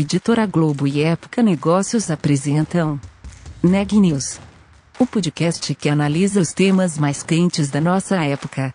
Editora Globo e Época Negócios apresentam Neg News, o podcast que analisa os temas mais quentes da nossa época.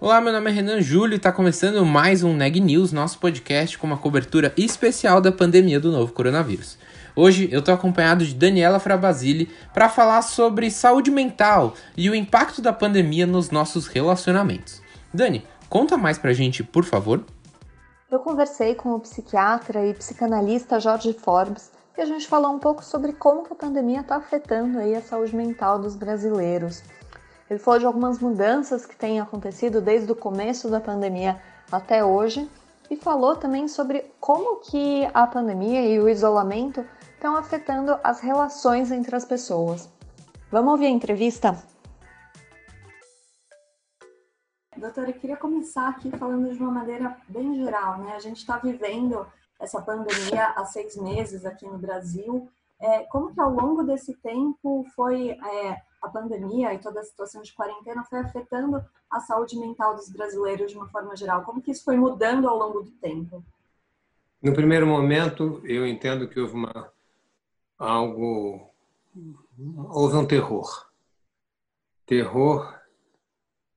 Olá, meu nome é Renan Júlio e está começando mais um Neg News, nosso podcast com uma cobertura especial da pandemia do novo coronavírus. Hoje eu estou acompanhado de Daniela Frabasile para falar sobre saúde mental e o impacto da pandemia nos nossos relacionamentos. Dani, conta mais pra gente, por favor. Eu conversei com o psiquiatra e psicanalista Jorge Forbes e a gente falou um pouco sobre como a pandemia está afetando aí a saúde mental dos brasileiros. Ele falou de algumas mudanças que têm acontecido desde o começo da pandemia até hoje e falou também sobre como que a pandemia e o isolamento estão afetando as relações entre as pessoas. Vamos ouvir a entrevista? Doutora, eu queria começar aqui falando de uma maneira bem geral, né? A gente está vivendo essa pandemia há seis meses aqui no Brasil. É, como que ao longo desse tempo foi é, a pandemia e toda a situação de quarentena foi afetando a saúde mental dos brasileiros de uma forma geral? Como que isso foi mudando ao longo do tempo? No primeiro momento, eu entendo que houve uma algo. Houve um terror. Terror,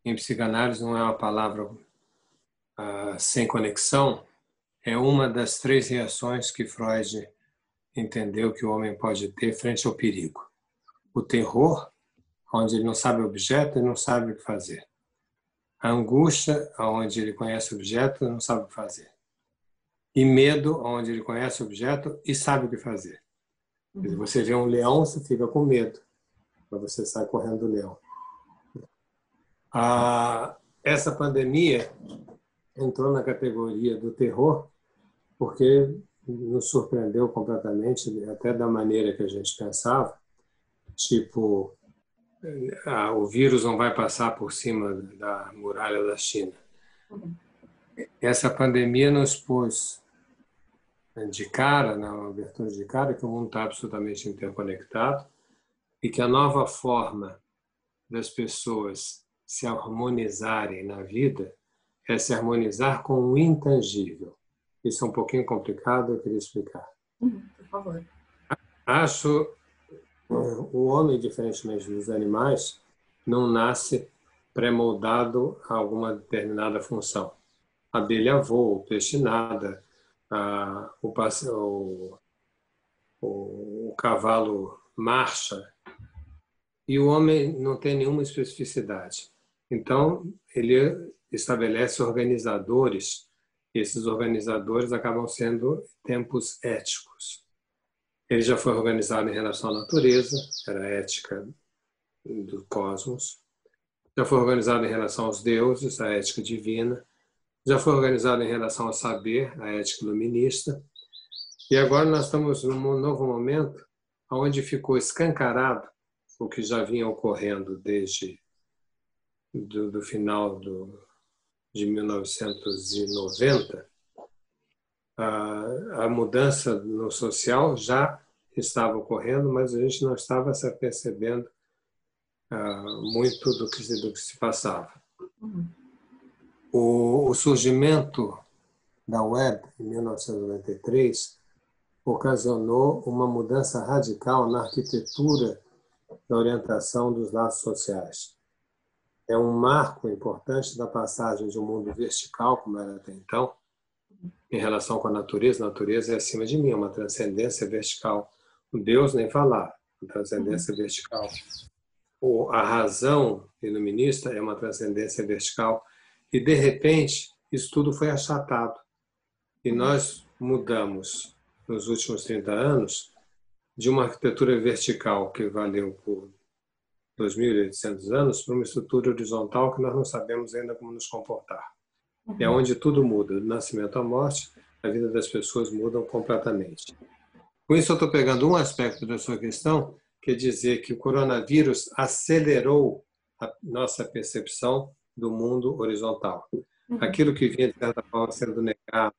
em psicanálise, não é uma palavra uh, sem conexão, é uma das três reações que Freud entendeu que o homem pode ter frente ao perigo. O terror, onde ele não sabe o objeto e não sabe o que fazer. A angústia, onde ele conhece o objeto e não sabe o que fazer. E medo, onde ele conhece o objeto e sabe o que fazer. Você vê um leão, você fica com medo, mas você sai correndo do leão. Ah, essa pandemia entrou na categoria do terror porque nos surpreendeu completamente, até da maneira que a gente pensava. Tipo, ah, o vírus não vai passar por cima da muralha da China. Essa pandemia nos pôs de cara, na abertura de cara, que o mundo está absolutamente interconectado e que a nova forma das pessoas se harmonizarem na vida é se harmonizar com o intangível. Isso é um pouquinho complicado, eu queria explicar. Uhum, por favor. Acho o homem, diferentemente dos animais, não nasce pré-moldado a alguma determinada função. A abelha voa, o peixe nada, a, o, o, o, o cavalo marcha e o homem não tem nenhuma especificidade. Então, ele estabelece organizadores, e esses organizadores acabam sendo tempos éticos. Ele já foi organizado em relação à natureza, era a ética do cosmos. Já foi organizado em relação aos deuses, a ética divina já foi organizado em relação ao saber, a ética iluminista, e agora nós estamos num novo momento onde ficou escancarado o que já vinha ocorrendo desde do, do final do, de 1990, a, a mudança no social já estava ocorrendo, mas a gente não estava se apercebendo uh, muito do que, do que se passava. Uhum. O, o surgimento da web em 1993 ocasionou uma mudança radical na arquitetura da orientação dos laços sociais. É um marco importante da passagem de um mundo vertical, como era até então, em relação com a natureza. A natureza é acima de mim, uma transcendência vertical. O Deus nem falar, uma transcendência vertical. a razão iluminista é uma transcendência vertical e, de repente, isso tudo foi achatado. E nós mudamos, nos últimos 30 anos, de uma arquitetura vertical que valeu por 2.800 anos para uma estrutura horizontal que nós não sabemos ainda como nos comportar. Uhum. É onde tudo muda, do nascimento à morte, a vida das pessoas muda completamente. Com isso, eu estou pegando um aspecto da sua questão, que é dizer que o coronavírus acelerou a nossa percepção do mundo horizontal. Uhum. Aquilo que vinha, de certa forma, sendo negado,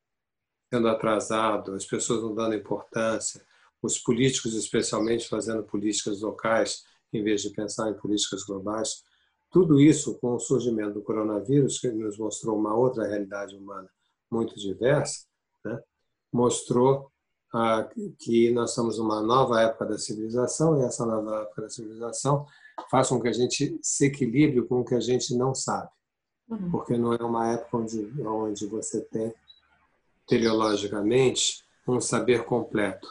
sendo atrasado, as pessoas não dando importância, os políticos, especialmente, fazendo políticas locais em vez de pensar em políticas globais. Tudo isso com o surgimento do coronavírus, que nos mostrou uma outra realidade humana muito diversa, né? mostrou ah, que nós estamos numa nova época da civilização e essa nova época da civilização faz com que a gente se equilibre com o que a gente não sabe. Uhum. Porque não é uma época onde, onde você tem, teleologicamente, um saber completo.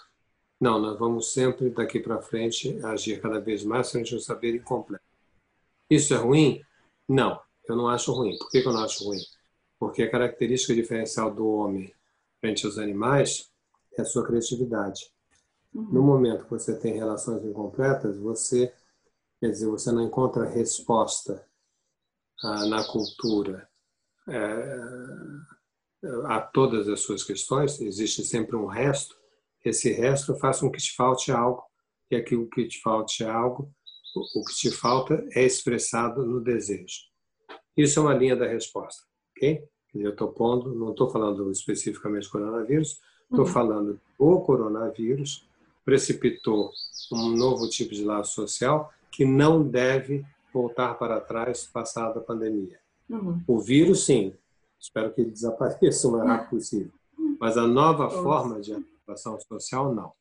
Não, nós vamos sempre, daqui para frente, agir cada vez mais frente ao saber incompleto. Isso é ruim? Não, eu não acho ruim. Por que eu não acho ruim? Porque a característica diferencial do homem frente aos animais é a sua criatividade. Uhum. No momento que você tem relações incompletas, você, quer dizer, você não encontra resposta ah, na cultura é, a todas as suas questões, existe sempre um resto. Esse resto faz com que te falte algo, e aquilo que te falte algo, o que te falta é expressado no desejo. Isso é uma linha da resposta, ok? Eu estou pondo, não estou falando especificamente do coronavírus, estou uhum. falando o coronavírus precipitou um novo tipo de laço social que não deve voltar para trás passada a pandemia. Uhum. O vírus, sim, espero que ele desapareça o mais rápido possível, mas a nova uhum. forma de atuação social, não.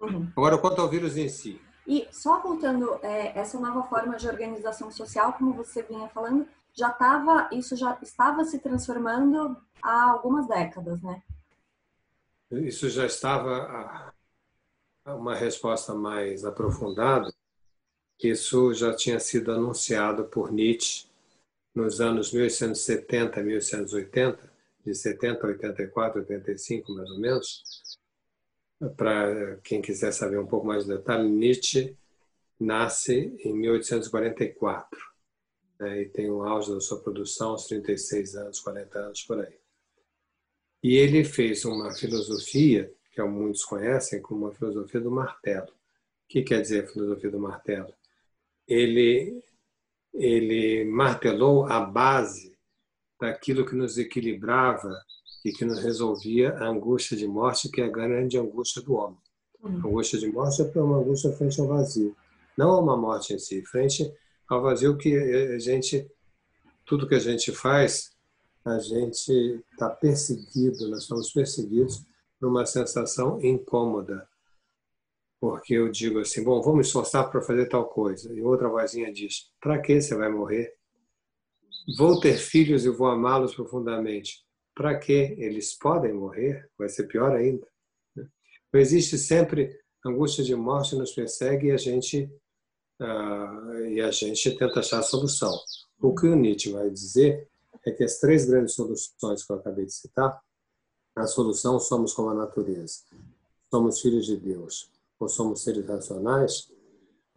Uhum. Agora, quanto ao vírus em si. E só voltando, é, essa nova forma de organização social, como você vinha falando, já estava, isso já estava se transformando há algumas décadas, né? Isso já estava uma resposta mais aprofundada. Isso já tinha sido anunciado por Nietzsche nos anos 1870 1880, de 70 a 84, 85 mais ou menos. Para quem quiser saber um pouco mais de detalhe, Nietzsche nasce em 1844 né, e tem o auge da sua produção aos 36 anos, 40 anos por aí. E ele fez uma filosofia, que muitos conhecem como a filosofia do martelo. O que quer dizer a filosofia do martelo? Ele, ele martelou a base daquilo que nos equilibrava e que nos resolvia a angústia de morte, que é a grande angústia do homem. A angústia de morte é uma angústia frente ao vazio, não a uma morte em si, frente ao vazio que a gente, tudo que a gente faz, a gente está perseguido, nós somos perseguidos por uma sensação incômoda. Porque eu digo assim, bom, vamos me esforçar para fazer tal coisa. E outra vozinha diz, para que você vai morrer? Vou ter filhos e vou amá-los profundamente. Para que eles podem morrer? Vai ser pior ainda. Então, existe sempre angústia de morte nos persegue e a gente uh, e a gente tenta achar a solução. O que o Nietzsche vai dizer é que as três grandes soluções que eu acabei de citar, a solução somos como a natureza, somos filhos de Deus ou somos seres racionais,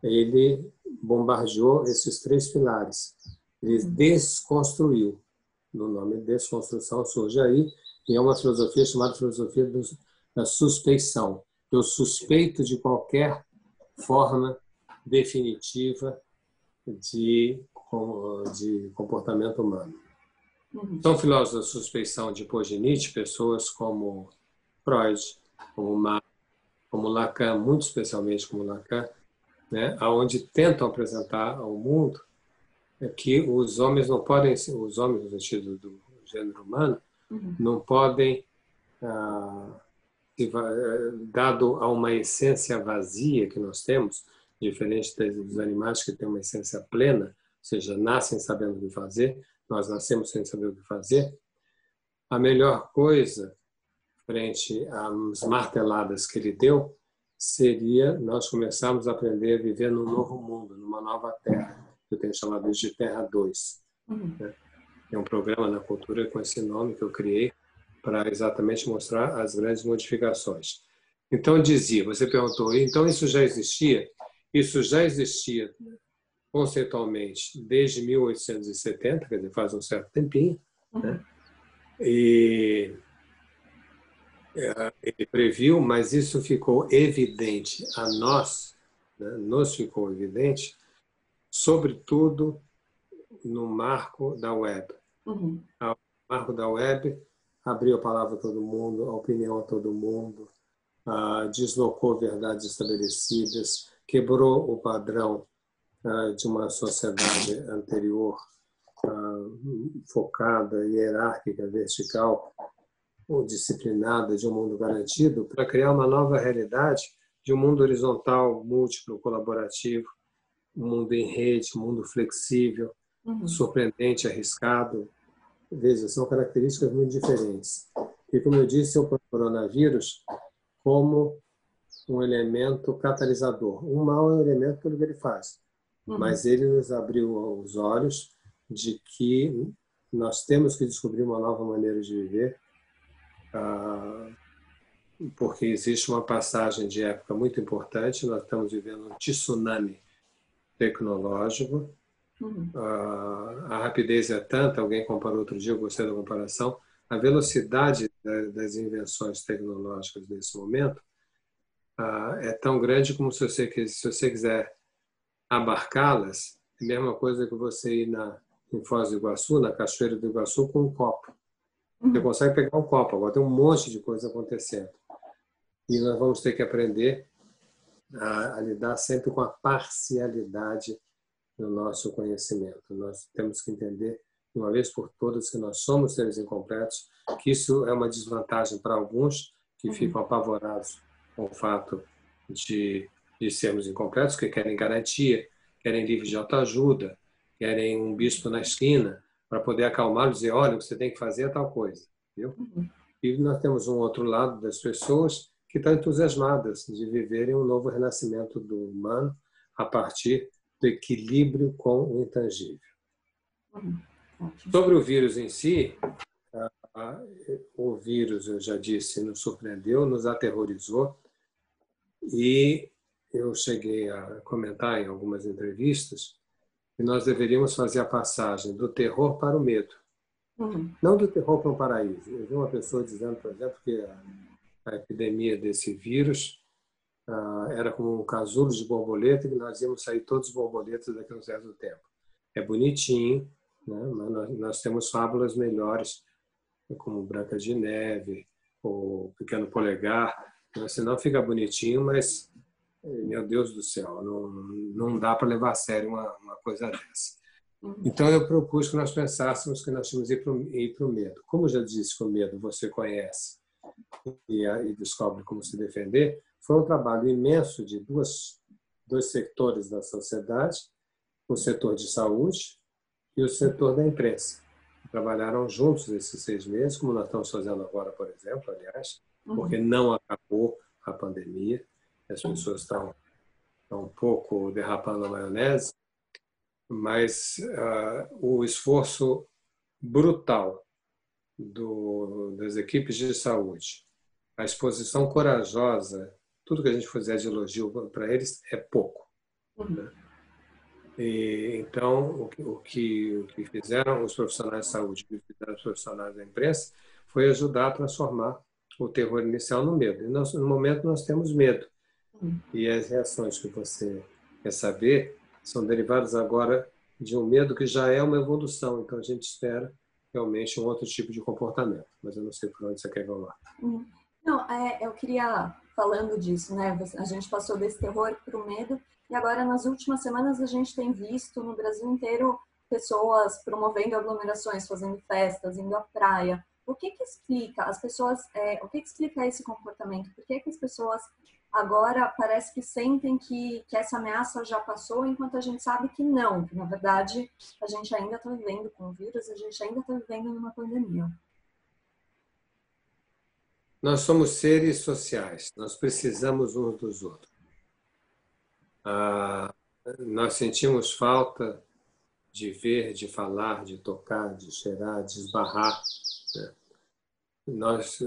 ele bombardeou esses três pilares. Ele desconstruiu. No nome desconstrução surge aí, e é uma filosofia chamada filosofia da suspeição. Eu suspeito de qualquer forma definitiva de, de comportamento humano. Uhum. São filósofos da suspeição depois de Nietzsche, pessoas como Freud, como Marx, como Lacan, muito especialmente como Lacan, né, aonde tentam apresentar ao mundo que os homens não podem, os homens no sentido do gênero humano, uhum. não podem, ah, dado a uma essência vazia que nós temos, diferente dos animais que têm uma essência plena, ou seja, nascem sabendo o que fazer, nós nascemos sem saber o que fazer. A melhor coisa, frente às marteladas que ele deu, seria nós começarmos a aprender a viver num novo mundo, numa nova terra. Eu tenho chamado de Terra 2. Uhum. Né? É um programa na cultura com esse nome que eu criei para exatamente mostrar as grandes modificações. Então dizia, você perguntou, então isso já existia? Isso já existia conceitualmente desde 1870, quer dizer, faz um certo tempinho, uhum. né? e é, ele previu, mas isso ficou evidente a nós, né? nos ficou evidente, sobretudo no marco da web. Uhum. O marco da web abriu a palavra a todo mundo, a opinião a todo mundo, uh, deslocou verdades estabelecidas, quebrou o padrão uh, de uma sociedade anterior uh, focada, hierárquica, vertical ou disciplinada de um mundo garantido para criar uma nova realidade de um mundo horizontal, múltiplo, colaborativo, um mundo em rede, um mundo flexível, uhum. surpreendente, arriscado. Veja, são características muito diferentes. E, como eu disse, o coronavírus como um elemento catalisador. Um mau é um elemento pelo que ele faz, uhum. mas ele nos abriu os olhos de que nós temos que descobrir uma nova maneira de viver, porque existe uma passagem de época muito importante. Nós estamos vivendo um tsunami tecnológico. Uhum. Ah, a rapidez é tanta, alguém comparou outro dia, eu gostei da comparação, a velocidade das invenções tecnológicas nesse momento ah, é tão grande como se você, se você quiser abarcá-las, é a mesma coisa que você ir na, em Foz do Iguaçu, na Cachoeira do Iguaçu, com um copo. Você uhum. consegue pegar um copo, agora tem um monte de coisa acontecendo. E nós vamos ter que aprender a, a lidar sempre com a parcialidade no nosso conhecimento. Nós temos que entender, de uma vez por todas, que nós somos seres incompletos, que isso é uma desvantagem para alguns que uhum. ficam apavorados com o fato de, de sermos incompletos, que querem garantia, querem livre de autoajuda, querem um bispo na esquina para poder acalmar e dizer, olha, o que você tem que fazer é tal coisa. Viu? Uhum. E nós temos um outro lado das pessoas que estão entusiasmadas de viverem um novo renascimento do humano a partir do equilíbrio com o intangível. Uhum. Sobre o vírus em si, o vírus, eu já disse, nos surpreendeu, nos aterrorizou e eu cheguei a comentar em algumas entrevistas que nós deveríamos fazer a passagem do terror para o medo. Uhum. Não do terror para o paraíso. Eu vi uma pessoa dizendo, por exemplo, que a, a epidemia desse vírus uh, era como um casulo de borboleta e nós íamos sair todos borboletas daqui a um certo tempo. É bonitinho, né? mas nós, nós temos fábulas melhores, como Branca de Neve, ou Pequeno Polegar. Né? Senão fica bonitinho, mas meu Deus do céu, não, não dá para levar a sério uma, uma coisa dessa. Uhum. Então eu propus que nós pensássemos que nós tínhamos ir para o medo. Como já disse que o medo você conhece e, e, descobre como se defender, foi um trabalho imenso de duas, dois setores da sociedade, o setor de saúde e o setor da imprensa. Trabalharam juntos esses seis meses, como nós estamos fazendo agora, por exemplo, aliás, uhum. porque não acabou a pandemia as pessoas estão, estão um pouco derrapando a maionese, mas uh, o esforço brutal do, das equipes de saúde, a exposição corajosa, tudo que a gente fizer de elogio para eles é pouco. Uhum. Né? E, então, o que, o, que, o que fizeram os profissionais de saúde, o que fizeram os profissionais da imprensa, foi ajudar a transformar o terror inicial no medo. E nós, no momento nós temos medo. E as reações que você quer saber são derivadas agora de um medo que já é uma evolução. Então a gente espera realmente um outro tipo de comportamento. Mas eu não sei por onde você quer falar. Uhum. Não, é, eu queria falando disso, né? A gente passou desse terror para o medo e agora nas últimas semanas a gente tem visto no Brasil inteiro pessoas promovendo aglomerações, fazendo festas, indo à praia. O que que explica as pessoas? É, o que, que explica esse comportamento? Por que que as pessoas agora parece que sentem que, que essa ameaça já passou, enquanto a gente sabe que não, que na verdade a gente ainda está vivendo com o vírus, a gente ainda está vivendo numa pandemia. Nós somos seres sociais, nós precisamos uns dos outros. Ah, nós sentimos falta de ver, de falar, de tocar, de cheirar, de esbarrar. Né? Nós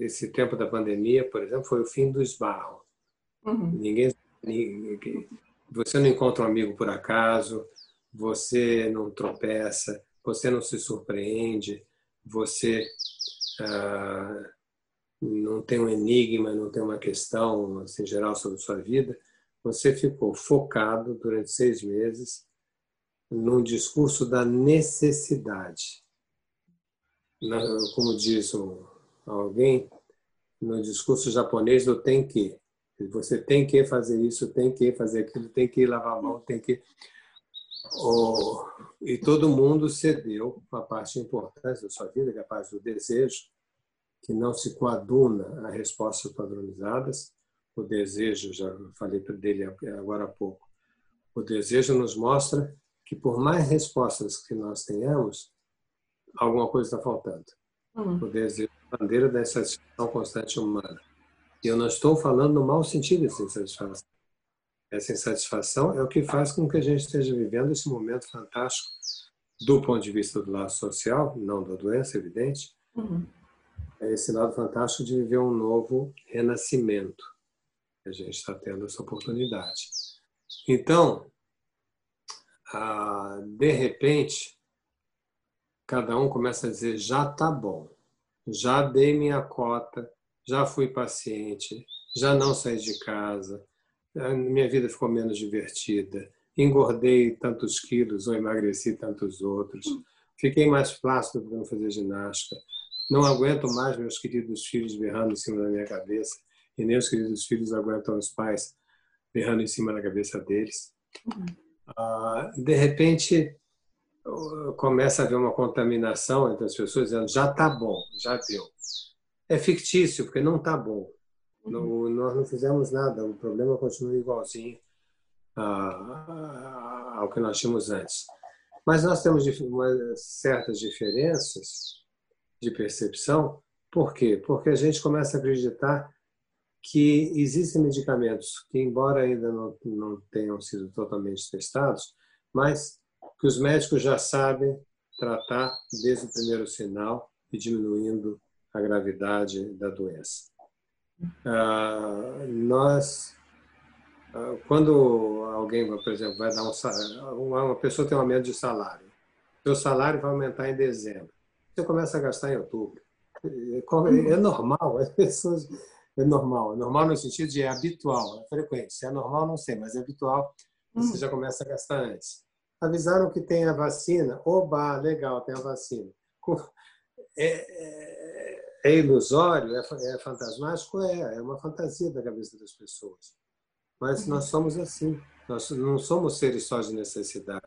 esse tempo da pandemia, por exemplo, foi o fim do esbarro. Uhum. Ninguém, ninguém, você não encontra um amigo por acaso, você não tropeça, você não se surpreende, você ah, não tem um enigma, não tem uma questão assim, geral sobre sua vida. Você ficou focado durante seis meses num discurso da necessidade como diz alguém, no discurso japonês do tem que. Você tem que fazer isso, tem que fazer aquilo, tem que lavar a mão, tem que. Oh, e todo mundo cedeu uma parte importante da sua vida, que é a parte do desejo, que não se coaduna a respostas padronizadas. O desejo, já falei dele agora há pouco, o desejo nos mostra que por mais respostas que nós tenhamos, alguma coisa está faltando. Uhum. O desejo a bandeira da insatisfação constante humana. E eu não estou falando no mau sentido dessa insatisfação. Essa insatisfação é o que faz com que a gente esteja vivendo esse momento fantástico do ponto de vista do lado social, não da doença, evidente, uhum. é esse lado fantástico de viver um novo renascimento. A gente está tendo essa oportunidade. Então, ah, de repente, cada um começa a dizer: já tá bom, já dei minha cota, já fui paciente, já não saí de casa, minha vida ficou menos divertida, engordei tantos quilos ou emagreci tantos outros, fiquei mais plástico porque não fazer ginástica, não aguento mais meus queridos filhos berrando em cima da minha cabeça. E nem os queridos filhos aguentam os pais berrando em cima da cabeça deles. Uhum. Ah, de repente, começa a haver uma contaminação entre as pessoas dizendo já está bom, já deu. É fictício, porque não está bom. Uhum. Não, nós não fizemos nada, o problema continua igualzinho ah, ao que nós tínhamos antes. Mas nós temos certas diferenças de percepção. Por quê? Porque a gente começa a acreditar que existem medicamentos que, embora ainda não, não tenham sido totalmente testados, mas que os médicos já sabem tratar desde o primeiro sinal e diminuindo a gravidade da doença. Ah, nós, ah, quando alguém, por exemplo, vai dar um salário, uma pessoa tem um aumento de salário, seu salário vai aumentar em dezembro, você começa a gastar em outubro. É, é normal, as pessoas é normal. É normal no sentido de é habitual, é frequente. Se é normal, não sei, mas é habitual, você hum. já começa a gastar antes. Avisaram que tem a vacina. Oba, legal, tem a vacina. É, é, é ilusório? É, é, fantasmático? É, é uma fantasia da cabeça das pessoas. Mas uhum. nós somos assim. Nós não somos seres só de necessidade.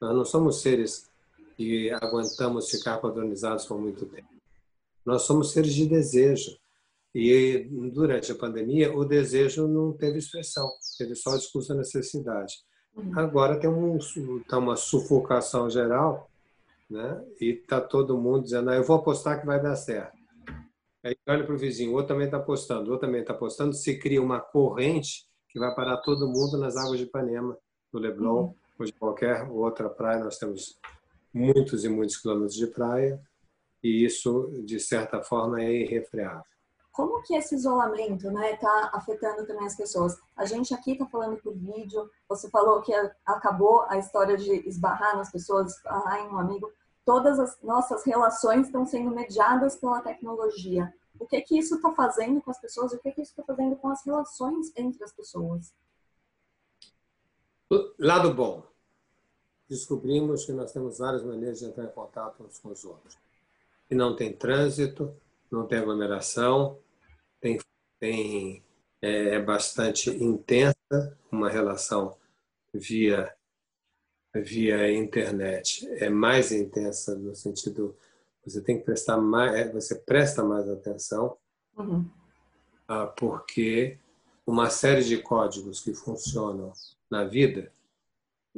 Nós não somos seres que aguentamos ficar padronizados por muito tempo. Nós somos seres de desejo. E durante a pandemia, o desejo não teve expressão, teve só discurso da necessidade. Uhum. Agora tem um, tá uma sufocação geral, né? e está todo mundo dizendo: ah, eu vou apostar que vai dar certo. Aí olha para o vizinho, o outro também está apostando, o outro também está apostando, se cria uma corrente que vai parar todo mundo nas águas de Ipanema, do Leblon, uhum. ou de qualquer outra praia. Nós temos muitos e muitos quilômetros de praia, e isso, de certa forma, é irrefreável. Como que esse isolamento né, tá afetando também as pessoas? A gente aqui está falando por vídeo, você falou que acabou a história de esbarrar nas pessoas, esbarrar em um amigo. Todas as nossas relações estão sendo mediadas pela tecnologia. O que que isso está fazendo com as pessoas? O que que isso está fazendo com as relações entre as pessoas? Lado bom. Descobrimos que nós temos várias maneiras de entrar em contato uns com os outros. E não tem trânsito, não tem aglomeração, tem, tem é, é bastante intensa uma relação via via internet. É mais intensa no sentido você tem que prestar mais é, você presta mais atenção uhum. Ah, porque uma série de códigos que funcionam na vida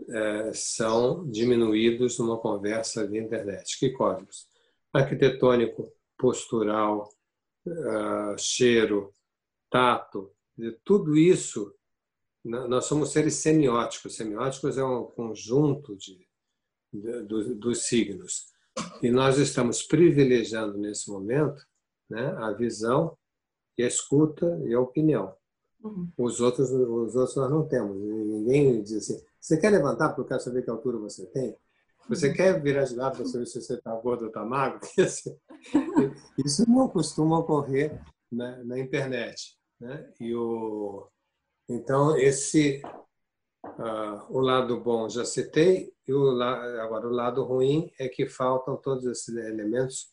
é, são diminuídos numa conversa via internet. Que códigos? Arquitetônico postural, uh, cheiro, tato, tudo isso, nós somos seres semióticos. Semióticos é um conjunto de, de, de dos signos. E nós estamos privilegiando nesse momento né, a visão e a escuta e a opinião. Uhum. Os, outros, os outros nós não temos. Ninguém diz assim: você quer levantar porque eu quero saber que altura você tem? Você quer virar de lado para saber se você está gordo ou está magro? Isso não costuma ocorrer na, na internet. Né? E o, então, esse, uh, o lado bom já citei, e o, agora o lado ruim é que faltam todos esses elementos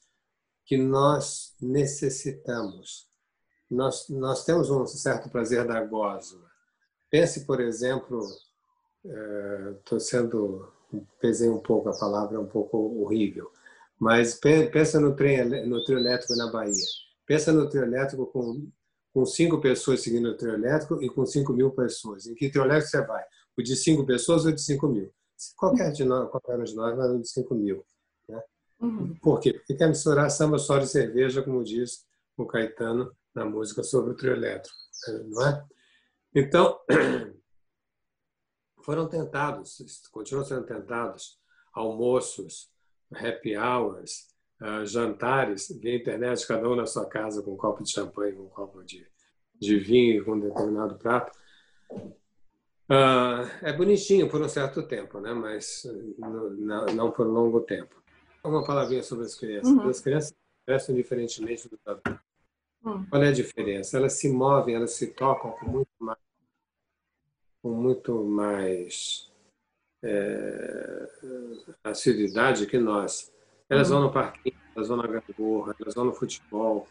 que nós necessitamos. nós, nós temos um certo prazer da gosma. Pense, por exemplo, estou é, sendo, pesei um pouco a palavra, é um pouco horrível, mas pensa no trem, no trio elétrico na Bahia. Pensa no trio elétrico com, com cinco pessoas seguindo o trio elétrico e com cinco mil pessoas. Em que trio elétrico você vai? O de cinco pessoas ou de cinco mil? Qualquer, de nós, qualquer um de nós vai no de cinco mil. Né? Uhum. Por quê? Porque quer misturar samba, só de cerveja, como diz o Caetano na música sobre o trio elétrico. Não é? Então, foram tentados, continuam sendo tentados, almoços, happy hours, uh, jantares via internet, cada um na sua casa com um copo de champanhe, com um copo de, de vinho, com um determinado prato. Uh, é bonitinho por um certo tempo, né? mas não, não por um longo tempo. Uma palavrinha sobre as crianças. Uhum. As crianças crescem diferentemente dos adultos. Uhum. Qual é a diferença? Elas se movem, elas se tocam com muito mais com muito mais é, assiduidade que nós. Elas uhum. vão no parquinho, elas vão na gangorra, elas vão no futebol,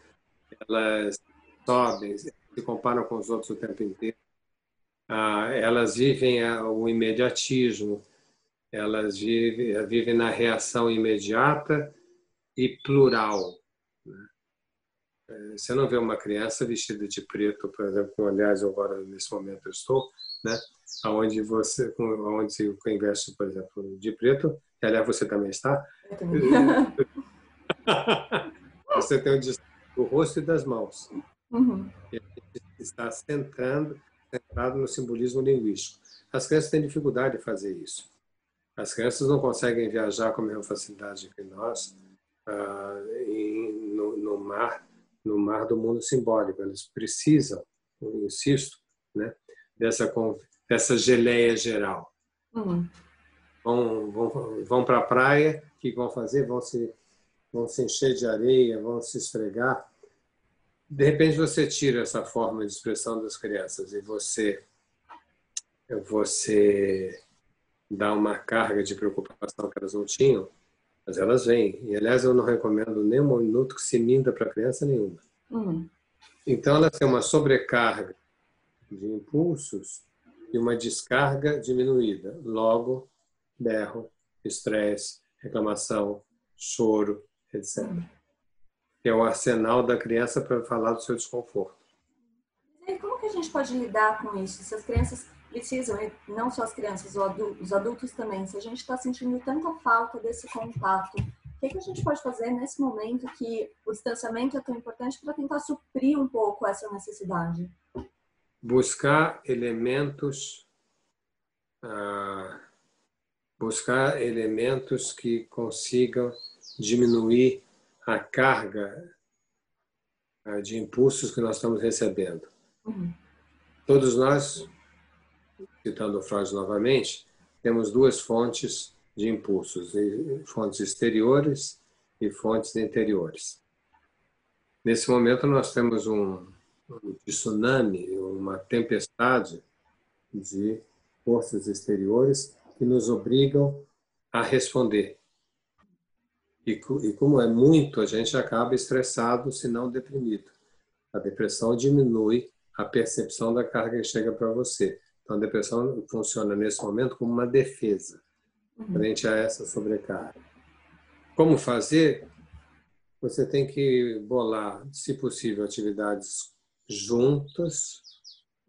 elas sobem, se comparam com os outros o tempo inteiro. Ah, elas vivem o imediatismo, elas vivem, vivem na reação imediata e plural. Né? É, você não vê uma criança vestida de preto, por exemplo, como aliás agora nesse momento eu estou, né? Aonde você, aonde se investe, por exemplo, de preto, que aliás você também está. você tem o, o, rosto e das mãos. Uhum. E está centrando, centrado no simbolismo linguístico. As crianças têm dificuldade de fazer isso. As crianças não conseguem viajar com a mesma facilidade que nós ah, em, no, no mar no mar do mundo simbólico. Eles precisam, eu insisto, né, dessa, dessa geleia geral. Uhum. Vão, vão, vão para a praia, o que vão fazer? Vão se, vão se encher de areia, vão se esfregar. De repente você tira essa forma de expressão das crianças e você, você dá uma carga de preocupação que elas não tinham, mas elas vêm. E, aliás, eu não recomendo nem um minuto que se minta para criança nenhuma. Uhum. Então, elas têm uma sobrecarga de impulsos e uma descarga diminuída. Logo, berro, estresse, reclamação, choro, etc. É o arsenal da criança para falar do seu desconforto. E como que a gente pode lidar com isso? Se as crianças precisam, não só as crianças, os adultos também, se a gente está sentindo tanta falta desse contato, o que, que a gente pode fazer nesse momento que o distanciamento é tão importante para tentar suprir um pouco essa necessidade? Buscar elementos, ah, buscar elementos que consigam diminuir a carga ah, de impulsos que nós estamos recebendo. Uhum. Todos nós citando Freud novamente, temos duas fontes de impulsos, fontes exteriores e fontes interiores. Nesse momento, nós temos um, um tsunami, uma tempestade de forças exteriores que nos obrigam a responder. E, e como é muito, a gente acaba estressado, se não deprimido. A depressão diminui a percepção da carga que chega para você. Então, a depressão funciona nesse momento como uma defesa uhum. frente a essa sobrecarga. Como fazer? Você tem que bolar, se possível, atividades juntas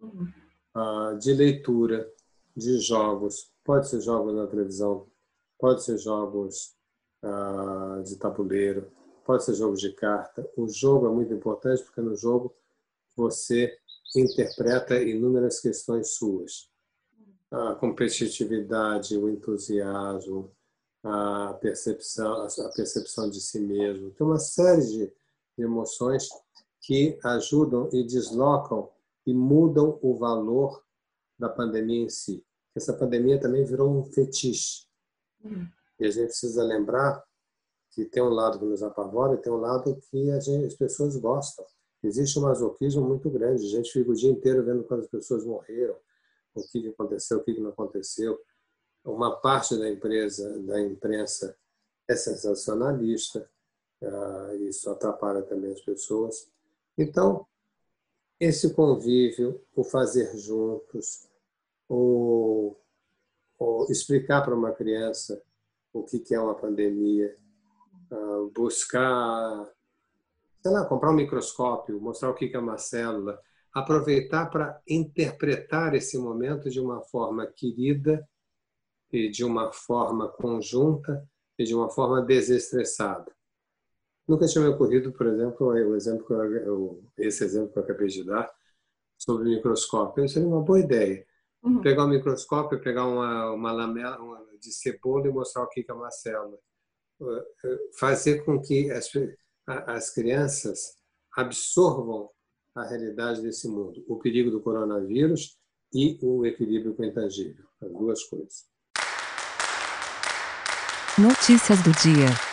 uh, de leitura, de jogos. Pode ser jogos na televisão, pode ser jogos uh, de tabuleiro, pode ser jogos de carta. O jogo é muito importante porque no jogo você interpreta inúmeras questões suas. A competitividade, o entusiasmo, a percepção, a percepção de si mesmo. Tem uma série de emoções que ajudam e deslocam e mudam o valor da pandemia em si. Essa pandemia também virou um fetiche. Uhum. E a gente precisa lembrar que tem um lado que nos apavora e tem um lado que gente, as pessoas gostam. Existe um masoquismo muito grande. A gente fica o dia inteiro vendo quantas pessoas morreram, o que aconteceu, o que não aconteceu. Uma parte da empresa, da imprensa, é sensacionalista. Ah, isso atrapalha também as pessoas. Então, esse convívio, o fazer juntos, o, explicar para uma criança o que é uma pandemia, ah, buscar, sei lá, comprar um microscópio, mostrar o que é uma célula, aproveitar para interpretar esse momento de uma forma querida e de uma forma conjunta e de uma forma desestressada. Nunca tinha me ocorrido, por exemplo, o exemplo que eu, esse exemplo que eu acabei de dar sobre o microscópio. Seria uma boa ideia. Uhum. Pegar um microscópio, pegar uma, uma lamela uma, de cebola e mostrar o que é uma célula. Fazer com que as, as crianças absorvam a realidade desse mundo, o perigo do coronavírus e o equilíbrio com o intangível, as duas coisas. Notícias do dia.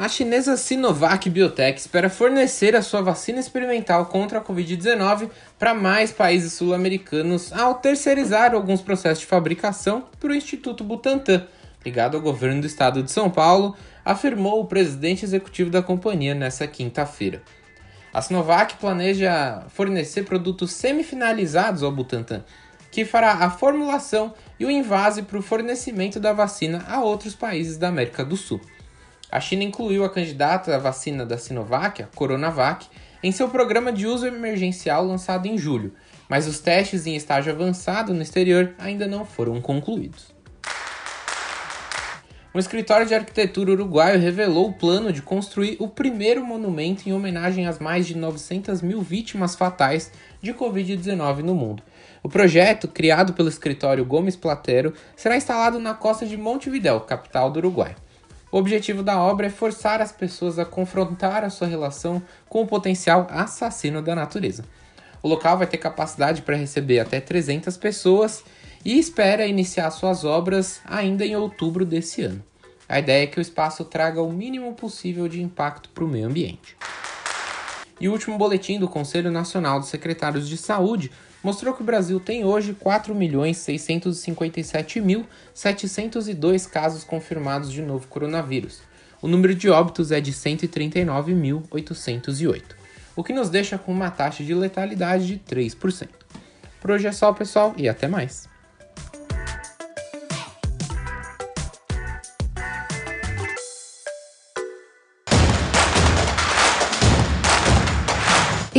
A chinesa Sinovac Biotech espera fornecer a sua vacina experimental contra a Covid-19 para mais países sul-americanos ao terceirizar alguns processos de fabricação para o Instituto Butantan, ligado ao governo do estado de São Paulo, afirmou o presidente executivo da companhia nesta quinta-feira. A Sinovac planeja fornecer produtos semifinalizados ao Butantan, que fará a formulação e o invase para o fornecimento da vacina a outros países da América do Sul. A China incluiu a candidata à vacina da Sinovac, a Coronavac, em seu programa de uso emergencial lançado em julho, mas os testes em estágio avançado no exterior ainda não foram concluídos. Um escritório de arquitetura uruguaio revelou o plano de construir o primeiro monumento em homenagem às mais de 900 mil vítimas fatais de Covid-19 no mundo. O projeto, criado pelo escritório Gomes Platero, será instalado na costa de Montevidéu, capital do Uruguai. O objetivo da obra é forçar as pessoas a confrontar a sua relação com o potencial assassino da natureza. O local vai ter capacidade para receber até 300 pessoas e espera iniciar suas obras ainda em outubro desse ano. A ideia é que o espaço traga o mínimo possível de impacto para o meio ambiente. E o último boletim do Conselho Nacional dos Secretários de Saúde mostrou que o Brasil tem hoje 4.657.702 casos confirmados de novo coronavírus. O número de óbitos é de 139.808, o que nos deixa com uma taxa de letalidade de 3%. Por hoje é só, pessoal, e até mais.